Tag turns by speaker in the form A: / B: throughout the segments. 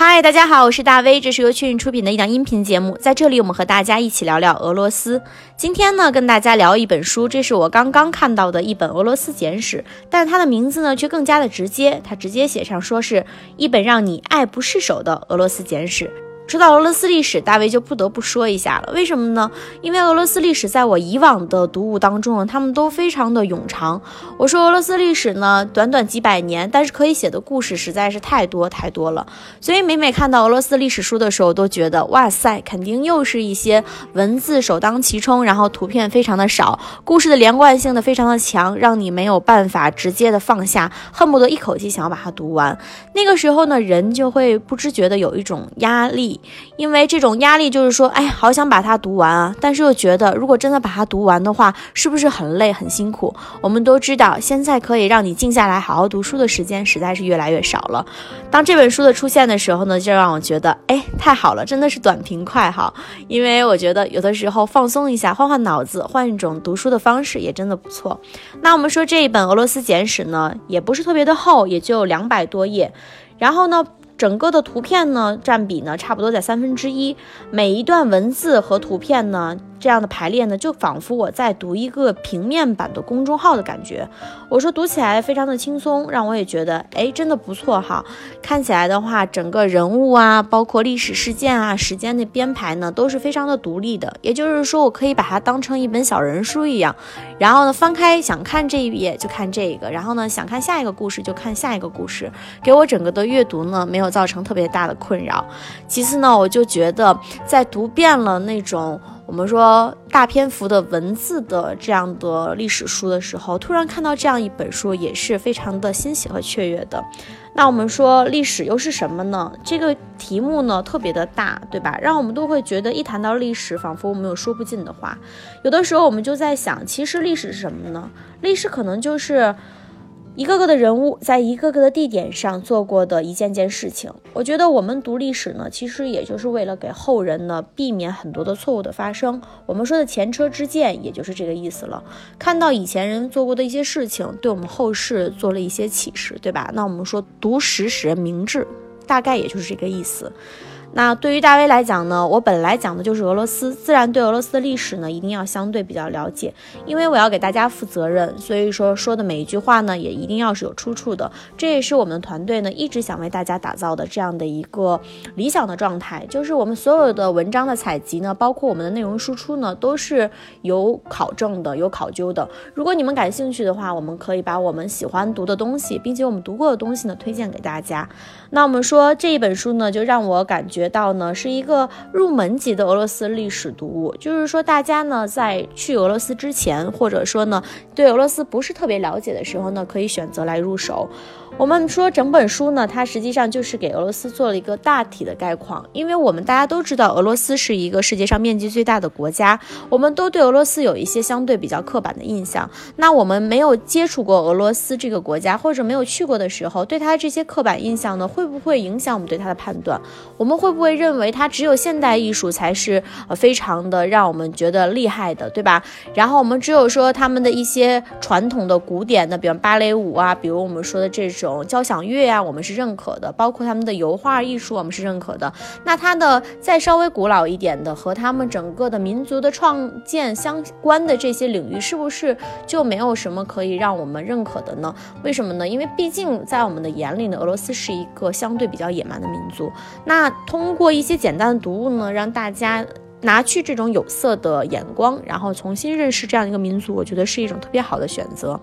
A: 嗨，大家好，我是大威，这是由雀韵出品的一档音频节目，在这里我们和大家一起聊聊俄罗斯。今天呢，跟大家聊一本书，这是我刚刚看到的一本俄罗斯简史，但它的名字呢却更加的直接，它直接写上说是一本让你爱不释手的俄罗斯简史。说到俄罗斯历史，大卫就不得不说一下了。为什么呢？因为俄罗斯历史在我以往的读物当中呢，他们都非常的冗长。我说俄罗斯历史呢，短短几百年，但是可以写的故事实在是太多太多了。所以每每看到俄罗斯历史书的时候，都觉得哇塞，肯定又是一些文字首当其冲，然后图片非常的少，故事的连贯性的非常的强，让你没有办法直接的放下，恨不得一口气想要把它读完。那个时候呢，人就会不知觉的有一种压力。因为这种压力就是说，哎，好想把它读完啊，但是又觉得，如果真的把它读完的话，是不是很累很辛苦？我们都知道，现在可以让你静下来好好读书的时间实在是越来越少了。当这本书的出现的时候呢，就让我觉得，哎，太好了，真的是短平快哈。因为我觉得有的时候放松一下，换换脑子，换一种读书的方式也真的不错。那我们说这一本俄罗斯简史呢，也不是特别的厚，也就两百多页，然后呢。整个的图片呢，占比呢，差不多在三分之一。每一段文字和图片呢。这样的排列呢，就仿佛我在读一个平面版的公众号的感觉。我说读起来非常的轻松，让我也觉得，哎，真的不错哈。看起来的话，整个人物啊，包括历史事件啊，时间的编排呢，都是非常的独立的。也就是说，我可以把它当成一本小人书一样。然后呢，翻开想看这一页就看这个，然后呢，想看下一个故事就看下一个故事，给我整个的阅读呢，没有造成特别大的困扰。其次呢，我就觉得在读遍了那种。我们说大篇幅的文字的这样的历史书的时候，突然看到这样一本书，也是非常的欣喜和雀跃的。那我们说历史又是什么呢？这个题目呢特别的大，对吧？让我们都会觉得一谈到历史，仿佛我们有说不尽的话。有的时候我们就在想，其实历史是什么呢？历史可能就是。一个个的人物在一个个的地点上做过的一件件事情，我觉得我们读历史呢，其实也就是为了给后人呢避免很多的错误的发生。我们说的前车之鉴，也就是这个意思了。看到以前人做过的一些事情，对我们后世做了一些启示，对吧？那我们说读史使人明智，大概也就是这个意思。那对于大威来讲呢，我本来讲的就是俄罗斯，自然对俄罗斯的历史呢一定要相对比较了解，因为我要给大家负责任，所以说说的每一句话呢也一定要是有出处的。这也是我们团队呢一直想为大家打造的这样的一个理想的状态，就是我们所有的文章的采集呢，包括我们的内容输出呢，都是有考证的、有考究的。如果你们感兴趣的话，我们可以把我们喜欢读的东西，并且我们读过的东西呢推荐给大家。那我们说这一本书呢，就让我感觉。觉到呢是一个入门级的俄罗斯历史读物，就是说大家呢在去俄罗斯之前，或者说呢对俄罗斯不是特别了解的时候呢，可以选择来入手。我们说整本书呢，它实际上就是给俄罗斯做了一个大体的概况，因为我们大家都知道俄罗斯是一个世界上面积最大的国家，我们都对俄罗斯有一些相对比较刻板的印象。那我们没有接触过俄罗斯这个国家，或者没有去过的时候，对它这些刻板印象呢，会不会影响我们对它的判断？我们会不会认为它只有现代艺术才是呃非常的让我们觉得厉害的，对吧？然后我们只有说他们的一些传统的古典的，比如芭蕾舞啊，比如我们说的这种。交响乐呀，我们是认可的；包括他们的油画艺术，我们是认可的。那它的再稍微古老一点的，和他们整个的民族的创建相关的这些领域，是不是就没有什么可以让我们认可的呢？为什么呢？因为毕竟在我们的眼里呢，俄罗斯是一个相对比较野蛮的民族。那通过一些简单的读物呢，让大家。拿去这种有色的眼光，然后重新认识这样一个民族，我觉得是一种特别好的选择。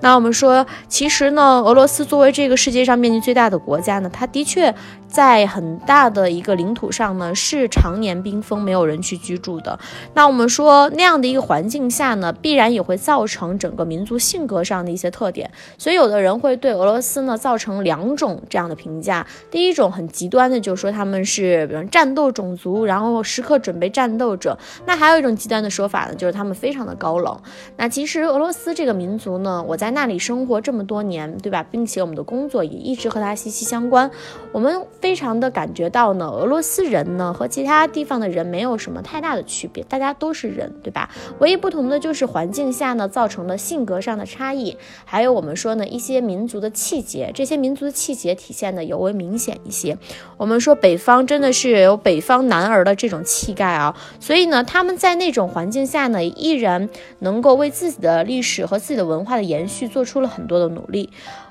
A: 那我们说，其实呢，俄罗斯作为这个世界上面积最大的国家呢，它的确在很大的一个领土上呢，是常年冰封，没有人去居住的。那我们说，那样的一个环境下呢，必然也会造成整个民族性格上的一些特点。所以，有的人会对俄罗斯呢造成两种这样的评价。第一种很极端的，就是说他们是比如战斗种族，然后时刻准备。战斗者。那还有一种极端的说法呢，就是他们非常的高冷。那其实俄罗斯这个民族呢，我在那里生活这么多年，对吧？并且我们的工作也一直和它息息相关。我们非常的感觉到呢，俄罗斯人呢和其他地方的人没有什么太大的区别，大家都是人，对吧？唯一不同的就是环境下呢造成了性格上的差异，还有我们说呢一些民族的气节，这些民族的气节体现的尤为明显一些。我们说北方真的是有北方男儿的这种气概啊，所以呢他们在那种环境下呢依然能够为自己的历史和自己的文化的延续做出了很多的努力。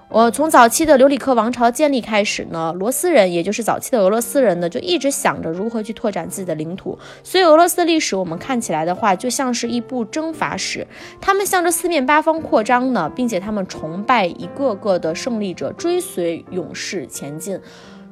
A: 我从早期的留里克王朝建立开始呢，罗斯人，也就是早期的俄罗斯人呢，就一直想着如何去拓展自己的领土。所以俄罗斯的历史，我们看起来的话，就像是一部征伐史。他们向着四面八方扩张呢，并且他们崇拜一个个的胜利者，追随勇士前进。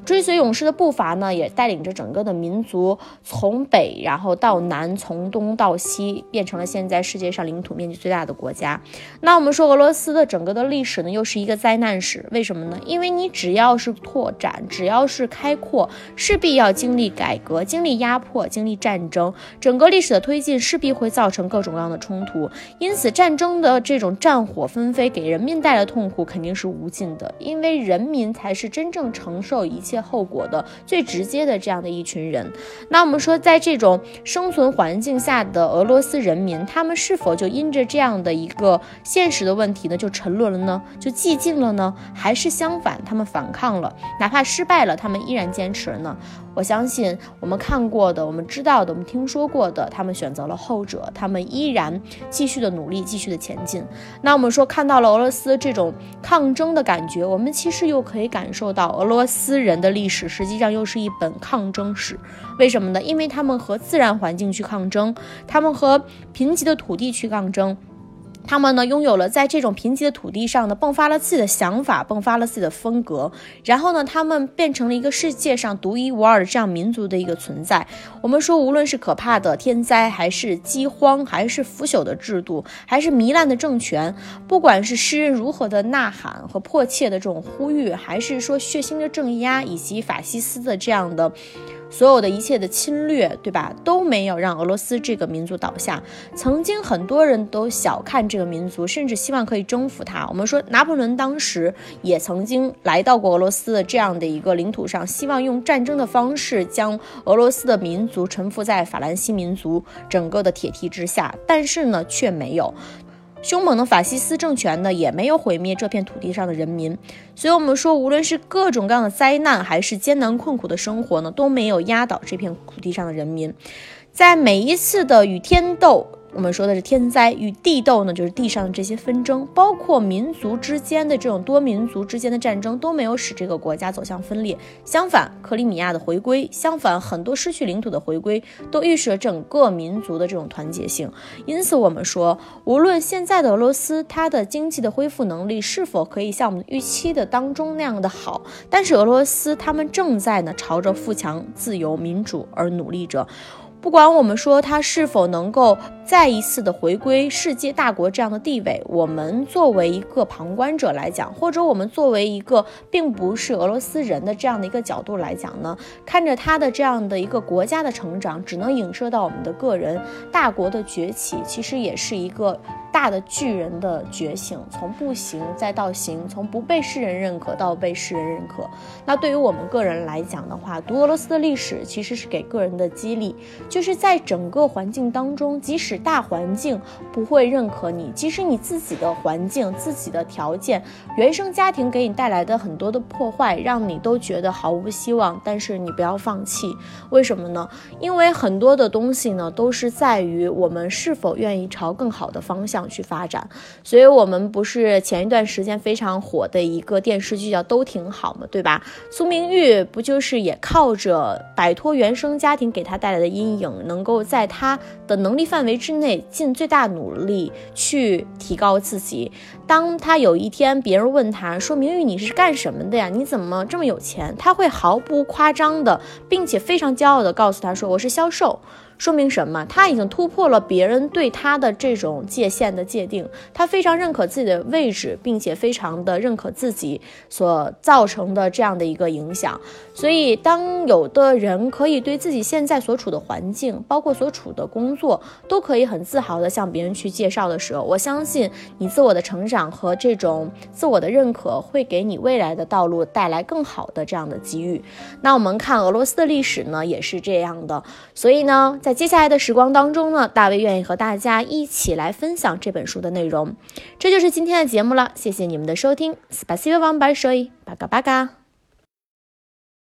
A: 追随勇士的步伐呢，也带领着整个的民族从北然后到南，从东到西，变成了现在世界上领土面积最大的国家。那我们说俄罗斯的整个的历史呢，又是一个灾难史。为什么呢？因为你只要是拓展，只要是开阔，势必要经历改革、经历压迫、经历战争。整个历史的推进势必会造成各种各样的冲突。因此，战争的这种战火纷飞，给人民带来的痛苦肯定是无尽的。因为人民才是真正承受一切。后果的最直接的这样的一群人，那我们说，在这种生存环境下的俄罗斯人民，他们是否就因着这样的一个现实的问题呢，就沉沦了呢？就寂静了呢？还是相反，他们反抗了，哪怕失败了，他们依然坚持了呢？我相信我们看过的、我们知道的、我们听说过的，他们选择了后者，他们依然继续的努力，继续的前进。那我们说看到了俄罗斯这种抗争的感觉，我们其实又可以感受到俄罗斯人的历史实际上又是一本抗争史。为什么呢？因为他们和自然环境去抗争，他们和贫瘠的土地去抗争。他们呢，拥有了在这种贫瘠的土地上呢，迸发了自己的想法，迸发了自己的风格。然后呢，他们变成了一个世界上独一无二的这样民族的一个存在。我们说，无论是可怕的天灾，还是饥荒，还是腐朽的制度，还是糜烂的政权，不管是诗人如何的呐喊和迫切的这种呼吁，还是说血腥的镇压以及法西斯的这样的。所有的一切的侵略，对吧，都没有让俄罗斯这个民族倒下。曾经很多人都小看这个民族，甚至希望可以征服它。我们说，拿破仑当时也曾经来到过俄罗斯的这样的一个领土上，希望用战争的方式将俄罗斯的民族臣服在法兰西民族整个的铁蹄之下，但是呢，却没有。凶猛的法西斯政权呢，也没有毁灭这片土地上的人民，所以，我们说，无论是各种各样的灾难，还是艰难困苦的生活呢，都没有压倒这片土地上的人民，在每一次的与天斗。我们说的是天灾与地斗呢，就是地上的这些纷争，包括民族之间的这种多民族之间的战争，都没有使这个国家走向分裂。相反，克里米亚的回归，相反很多失去领土的回归，都预示着整个民族的这种团结性。因此，我们说，无论现在的俄罗斯，它的经济的恢复能力是否可以像我们预期的当中那样的好，但是俄罗斯他们正在呢朝着富强、自由、民主而努力着。不管我们说他是否能够再一次的回归世界大国这样的地位，我们作为一个旁观者来讲，或者我们作为一个并不是俄罗斯人的这样的一个角度来讲呢，看着他的这样的一个国家的成长，只能影射到我们的个人大国的崛起，其实也是一个。大的巨人的觉醒，从不行再到行，从不被世人认可到被世人认可。那对于我们个人来讲的话，读俄罗斯的历史其实是给个人的激励，就是在整个环境当中，即使大环境不会认可你，即使你自己的环境、自己的条件、原生家庭给你带来的很多的破坏，让你都觉得毫无希望，但是你不要放弃。为什么呢？因为很多的东西呢，都是在于我们是否愿意朝更好的方向。去发展，所以我们不是前一段时间非常火的一个电视剧叫《都挺好》嘛，对吧？苏明玉不就是也靠着摆脱原生家庭给他带来的阴影，能够在她的能力范围之内尽最大努力去提高自己。当她有一天别人问她说：“明玉，你是干什么的呀？你怎么这么有钱？”她会毫不夸张的，并且非常骄傲的告诉他说：“我是销售。”说明什么？他已经突破了别人对他的这种界限的界定，他非常认可自己的位置，并且非常的认可自己所造成的这样的一个影响。所以，当有的人可以对自己现在所处的环境，包括所处的工作，都可以很自豪的向别人去介绍的时候，我相信你自我的成长和这种自我的认可，会给你未来的道路带来更好的这样的机遇。那我们看俄罗斯的历史呢，也是这样的。所以呢，在接下来的时光当中呢，大卫愿意和大家一起来分享这本书的内容。这就是今天的节目了，谢谢你们的收听。SPECIFIC ONE BY SHAWI，巴嘎巴嘎。